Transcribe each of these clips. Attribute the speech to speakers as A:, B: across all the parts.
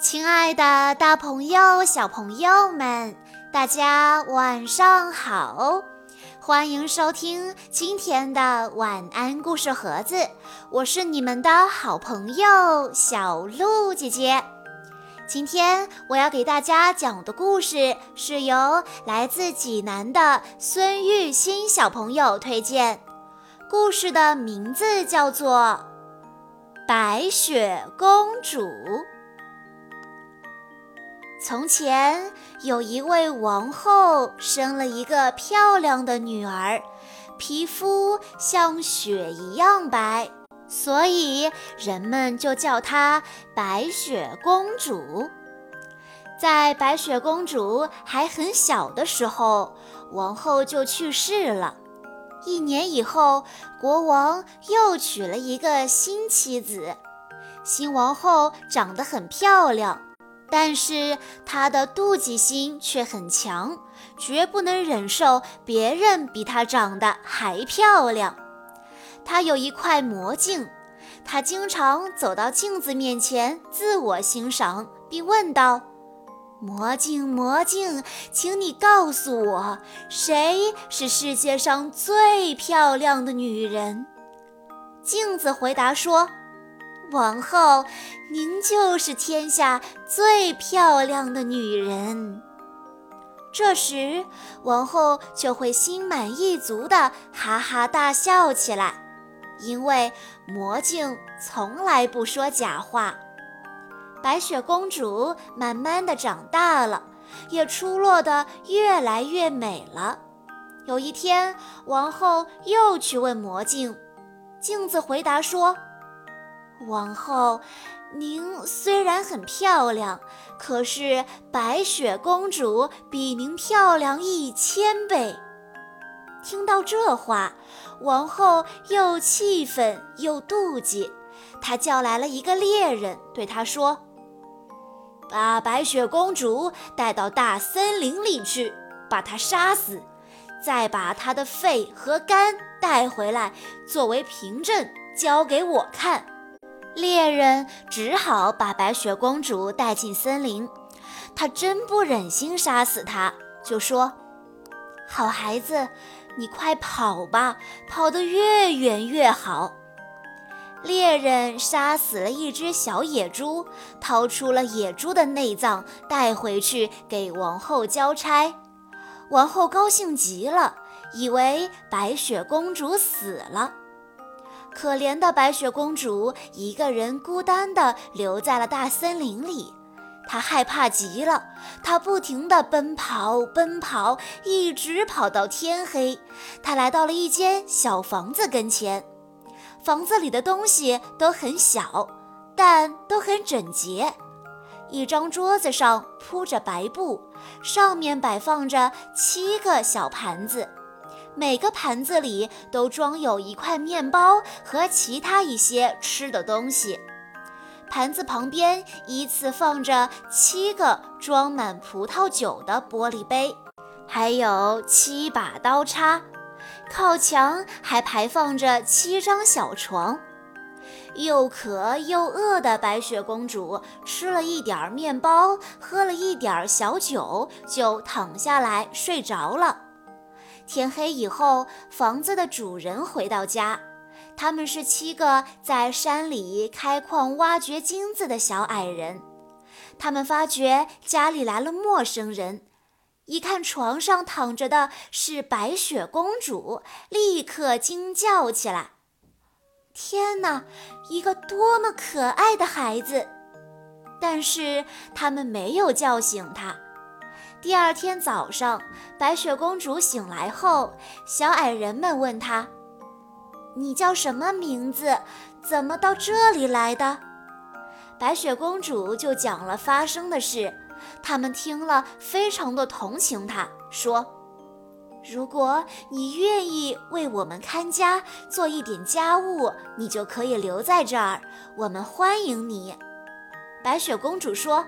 A: 亲爱的，大朋友、小朋友们，大家晚上好！欢迎收听今天的晚安故事盒子，我是你们的好朋友小鹿姐姐。今天我要给大家讲的故事是由来自济南的孙玉新小朋友推荐，故事的名字叫做《白雪公主》。从前有一位王后，生了一个漂亮的女儿，皮肤像雪一样白，所以人们就叫她白雪公主。在白雪公主还很小的时候，王后就去世了。一年以后，国王又娶了一个新妻子，新王后长得很漂亮。但是她的妒忌心却很强，绝不能忍受别人比她长得还漂亮。她有一块魔镜，她经常走到镜子面前自我欣赏，并问道：“魔镜，魔镜，请你告诉我，谁是世界上最漂亮的女人？”镜子回答说。王后，您就是天下最漂亮的女人。这时，王后就会心满意足地哈哈大笑起来，因为魔镜从来不说假话。白雪公主慢慢地长大了，也出落得越来越美了。有一天，王后又去问魔镜，镜子回答说。王后，您虽然很漂亮，可是白雪公主比您漂亮一千倍。听到这话，王后又气愤又妒忌，她叫来了一个猎人，对她说：“把白雪公主带到大森林里去，把她杀死，再把她的肺和肝带回来作为凭证，交给我看。”猎人只好把白雪公主带进森林。他真不忍心杀死她，就说：“好孩子，你快跑吧，跑得越远越好。”猎人杀死了一只小野猪，掏出了野猪的内脏带回去给王后交差。王后高兴极了，以为白雪公主死了。可怜的白雪公主一个人孤单地留在了大森林里，她害怕极了。她不停地奔跑，奔跑，一直跑到天黑。她来到了一间小房子跟前，房子里的东西都很小，但都很整洁。一张桌子上铺着白布，上面摆放着七个小盘子。每个盘子里都装有一块面包和其他一些吃的东西，盘子旁边依次放着七个装满葡萄酒的玻璃杯，还有七把刀叉。靠墙还排放着七张小床。又渴又饿的白雪公主吃了一点面包，喝了一点小酒，就躺下来睡着了。天黑以后，房子的主人回到家。他们是七个在山里开矿挖掘金子的小矮人。他们发觉家里来了陌生人，一看床上躺着的是白雪公主，立刻惊叫起来：“天哪，一个多么可爱的孩子！”但是他们没有叫醒她。第二天早上，白雪公主醒来后，小矮人们问她：“你叫什么名字？怎么到这里来的？”白雪公主就讲了发生的事。他们听了，非常的同情她，说：“如果你愿意为我们看家，做一点家务，你就可以留在这儿，我们欢迎你。”白雪公主说：“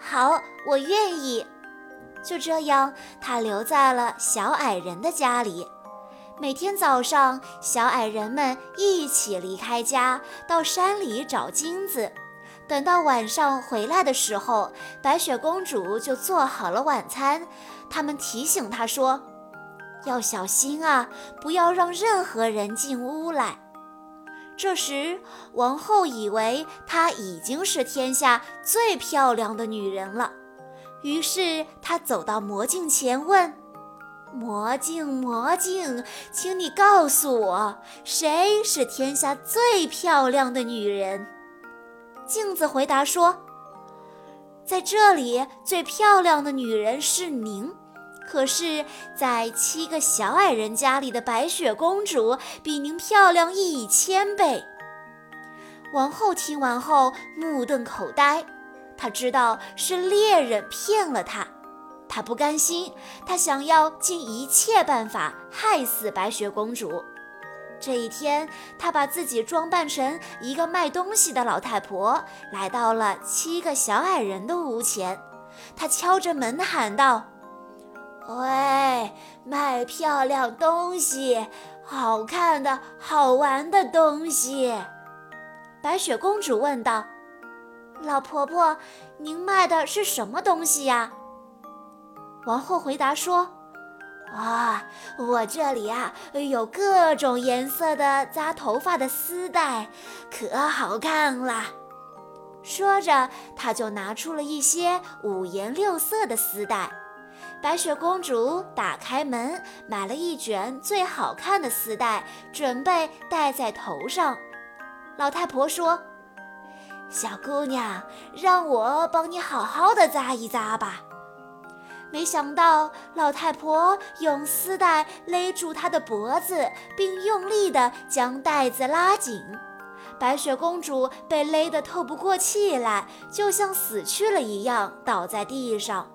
A: 好，我愿意。”就这样，她留在了小矮人的家里。每天早上，小矮人们一起离开家，到山里找金子。等到晚上回来的时候，白雪公主就做好了晚餐。他们提醒她说：“要小心啊，不要让任何人进屋来。”这时，王后以为她已经是天下最漂亮的女人了，于是他走到魔镜前问。魔镜，魔镜，请你告诉我，谁是天下最漂亮的女人？镜子回答说：“在这里，最漂亮的女人是您。可是，在七个小矮人家里的白雪公主，比您漂亮一千倍。”王后听完后目瞪口呆，他知道是猎人骗了他。他不甘心，他想要尽一切办法害死白雪公主。这一天，他把自己装扮成一个卖东西的老太婆，来到了七个小矮人的屋前。他敲着门喊道：“喂，卖漂亮东西、好看的、好玩的东西。”白雪公主问道：“老婆婆，您卖的是什么东西呀？”王后回答说：“啊，我这里啊有各种颜色的扎头发的丝带，可好看了。”说着，她就拿出了一些五颜六色的丝带。白雪公主打开门，买了一卷最好看的丝带，准备戴在头上。老太婆说：“小姑娘，让我帮你好好的扎一扎吧。”没想到，老太婆用丝带勒住她的脖子，并用力地将带子拉紧。白雪公主被勒得透不过气来，就像死去了一样，倒在地上。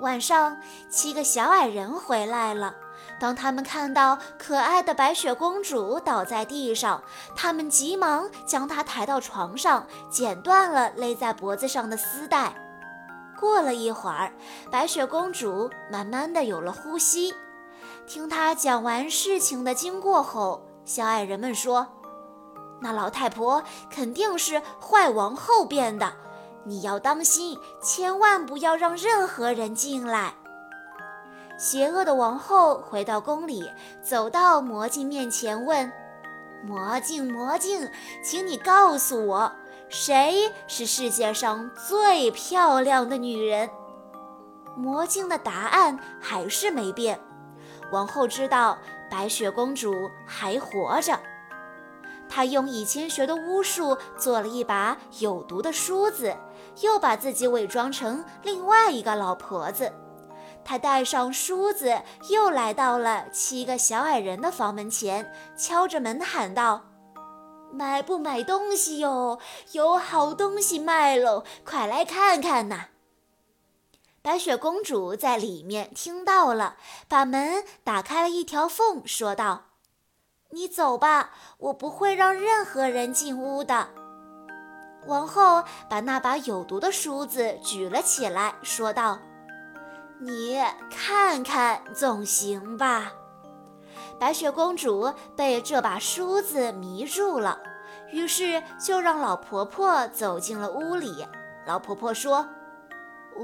A: 晚上，七个小矮人回来了。当他们看到可爱的白雪公主倒在地上，他们急忙将她抬到床上，剪断了勒在脖子上的丝带。过了一会儿，白雪公主慢慢的有了呼吸。听她讲完事情的经过后，小矮人们说：“那老太婆肯定是坏王后变的，你要当心，千万不要让任何人进来。”邪恶的王后回到宫里，走到魔镜面前问：“魔镜，魔镜，请你告诉我。”谁是世界上最漂亮的女人？魔镜的答案还是没变。王后知道白雪公主还活着，她用以前学的巫术做了一把有毒的梳子，又把自己伪装成另外一个老婆子。他带上梳子，又来到了七个小矮人的房门前，敲着门喊道。买不买东西哟？有好东西卖喽，快来看看呐！白雪公主在里面听到了，把门打开了一条缝，说道：“你走吧，我不会让任何人进屋的。”王后把那把有毒的梳子举了起来，说道：“你看看总行吧。”白雪公主被这把梳子迷住了，于是就让老婆婆走进了屋里。老婆婆说：“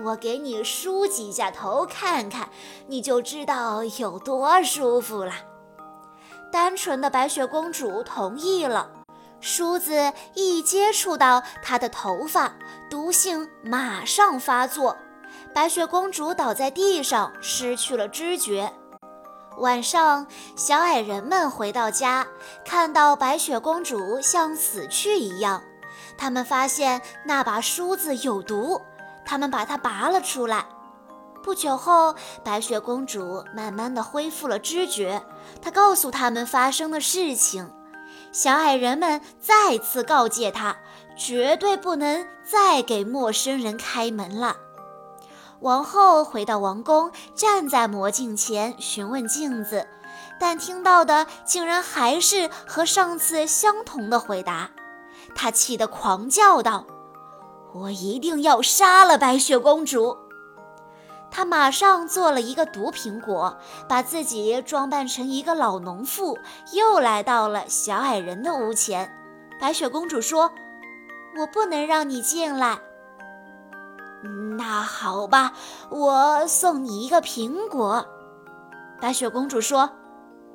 A: 我给你梳几下头看看，你就知道有多舒服了。”单纯的白雪公主同意了。梳子一接触到她的头发，毒性马上发作，白雪公主倒在地上，失去了知觉。晚上，小矮人们回到家，看到白雪公主像死去一样。他们发现那把梳子有毒，他们把它拔了出来。不久后，白雪公主慢慢的恢复了知觉。她告诉他们发生的事情。小矮人们再次告诫她，绝对不能再给陌生人开门了。王后回到王宫，站在魔镜前询问镜子，但听到的竟然还是和上次相同的回答。她气得狂叫道：“我一定要杀了白雪公主！”她马上做了一个毒苹果，把自己装扮成一个老农妇，又来到了小矮人的屋前。白雪公主说：“我不能让你进来。”那好吧，我送你一个苹果。白雪公主说：“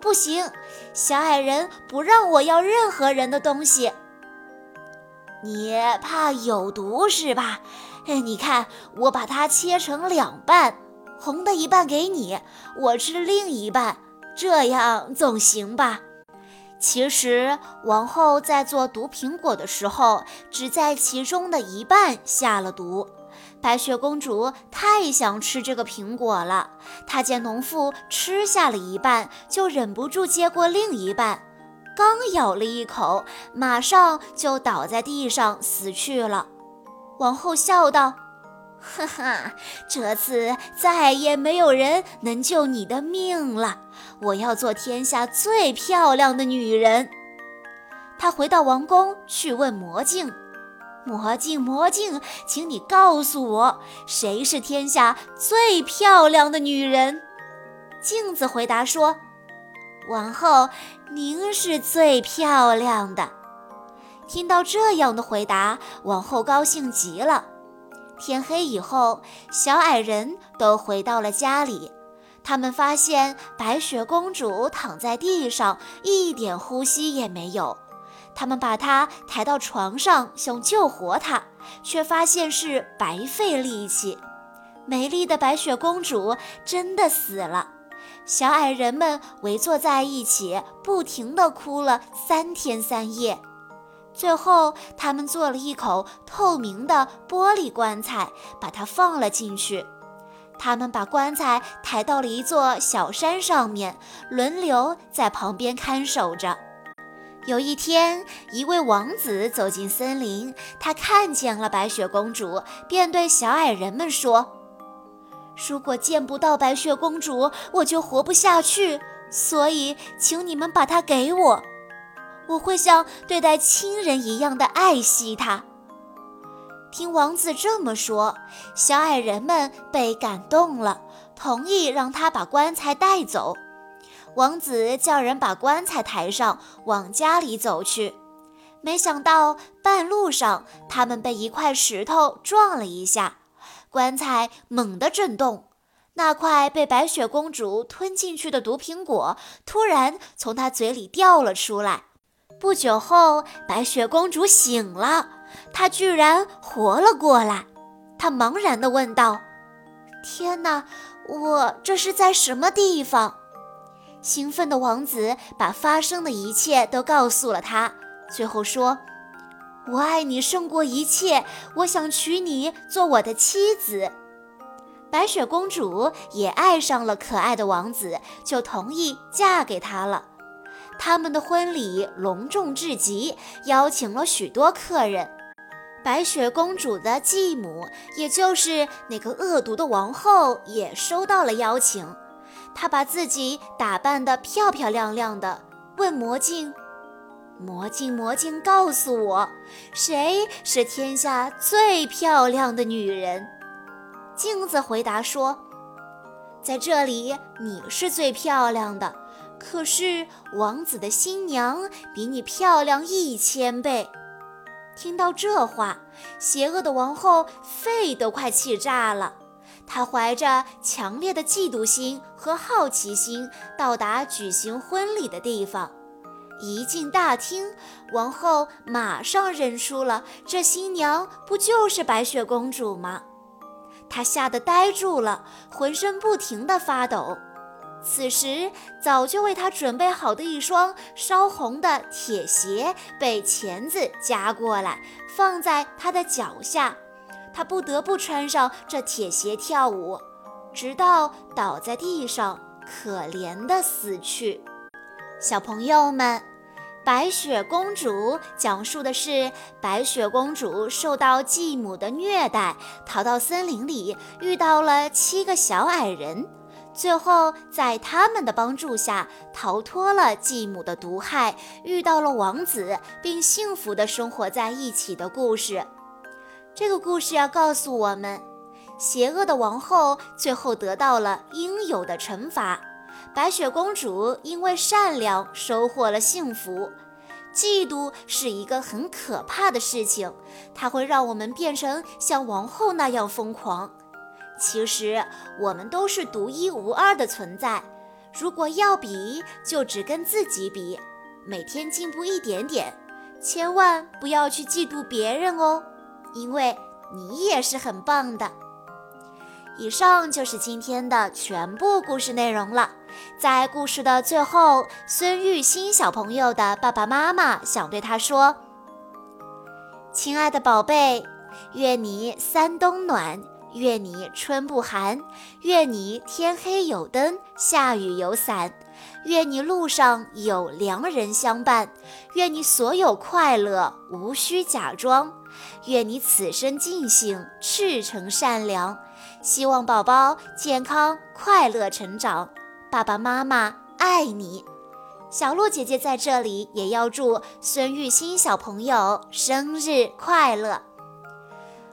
A: 不行，小矮人不让我要任何人的东西。你怕有毒是吧？你看，我把它切成两半，红的一半给你，我吃另一半，这样总行吧？”其实，王后在做毒苹果的时候，只在其中的一半下了毒。白雪公主太想吃这个苹果了，她见农妇吃下了一半，就忍不住接过另一半，刚咬了一口，马上就倒在地上死去了。王后笑道：“哈哈，这次再也没有人能救你的命了。我要做天下最漂亮的女人。”她回到王宫去问魔镜。魔镜，魔镜，请你告诉我，谁是天下最漂亮的女人？镜子回答说：“王后，您是最漂亮的。”听到这样的回答，王后高兴极了。天黑以后，小矮人都回到了家里，他们发现白雪公主躺在地上，一点呼吸也没有。他们把她抬到床上，想救活她，却发现是白费力气。美丽的白雪公主真的死了。小矮人们围坐在一起，不停地哭了三天三夜。最后，他们做了一口透明的玻璃棺材，把它放了进去。他们把棺材抬到了一座小山上面，轮流在旁边看守着。有一天，一位王子走进森林，他看见了白雪公主，便对小矮人们说：“如果见不到白雪公主，我就活不下去。所以，请你们把她给我，我会像对待亲人一样的爱惜她。”听王子这么说，小矮人们被感动了，同意让他把棺材带走。王子叫人把棺材抬上，往家里走去。没想到半路上，他们被一块石头撞了一下，棺材猛地震动。那块被白雪公主吞进去的毒苹果突然从她嘴里掉了出来。不久后，白雪公主醒了，她居然活了过来。她茫然地问道：“天哪，我这是在什么地方？”兴奋的王子把发生的一切都告诉了他，最后说：“我爱你胜过一切，我想娶你做我的妻子。”白雪公主也爱上了可爱的王子，就同意嫁给他了。他们的婚礼隆重至极，邀请了许多客人。白雪公主的继母，也就是那个恶毒的王后，也收到了邀请。她把自己打扮得漂漂亮亮的，问魔镜：“魔镜，魔镜，告诉我，谁是天下最漂亮的女人？”镜子回答说：“在这里，你是最漂亮的。可是王子的新娘比你漂亮一千倍。”听到这话，邪恶的王后肺都快气炸了。他怀着强烈的嫉妒心和好奇心到达举行婚礼的地方，一进大厅，王后马上认出了这新娘不就是白雪公主吗？她吓得呆住了，浑身不停地发抖。此时，早就为她准备好的一双烧红的铁鞋被钳子夹过来，放在她的脚下。他不得不穿上这铁鞋跳舞，直到倒在地上，可怜的死去。小朋友们，《白雪公主》讲述的是白雪公主受到继母的虐待，逃到森林里，遇到了七个小矮人，最后在他们的帮助下逃脱了继母的毒害，遇到了王子，并幸福的生活在一起的故事。这个故事要告诉我们，邪恶的王后最后得到了应有的惩罚，白雪公主因为善良收获了幸福。嫉妒是一个很可怕的事情，它会让我们变成像王后那样疯狂。其实我们都是独一无二的存在，如果要比，就只跟自己比，每天进步一点点，千万不要去嫉妒别人哦，因为你也是很棒的。以上就是今天的全部故事内容了。在故事的最后，孙玉欣小朋友的爸爸妈妈想对他说：“亲爱的宝贝，愿你三冬暖，愿你春不寒，愿你天黑有灯，下雨有伞，愿你路上有良人相伴，愿你所有快乐无需假装，愿你此生尽兴，赤诚善良。”希望宝宝健康快乐成长，爸爸妈妈爱你。小鹿姐姐在这里也要祝孙玉欣小朋友生日快乐。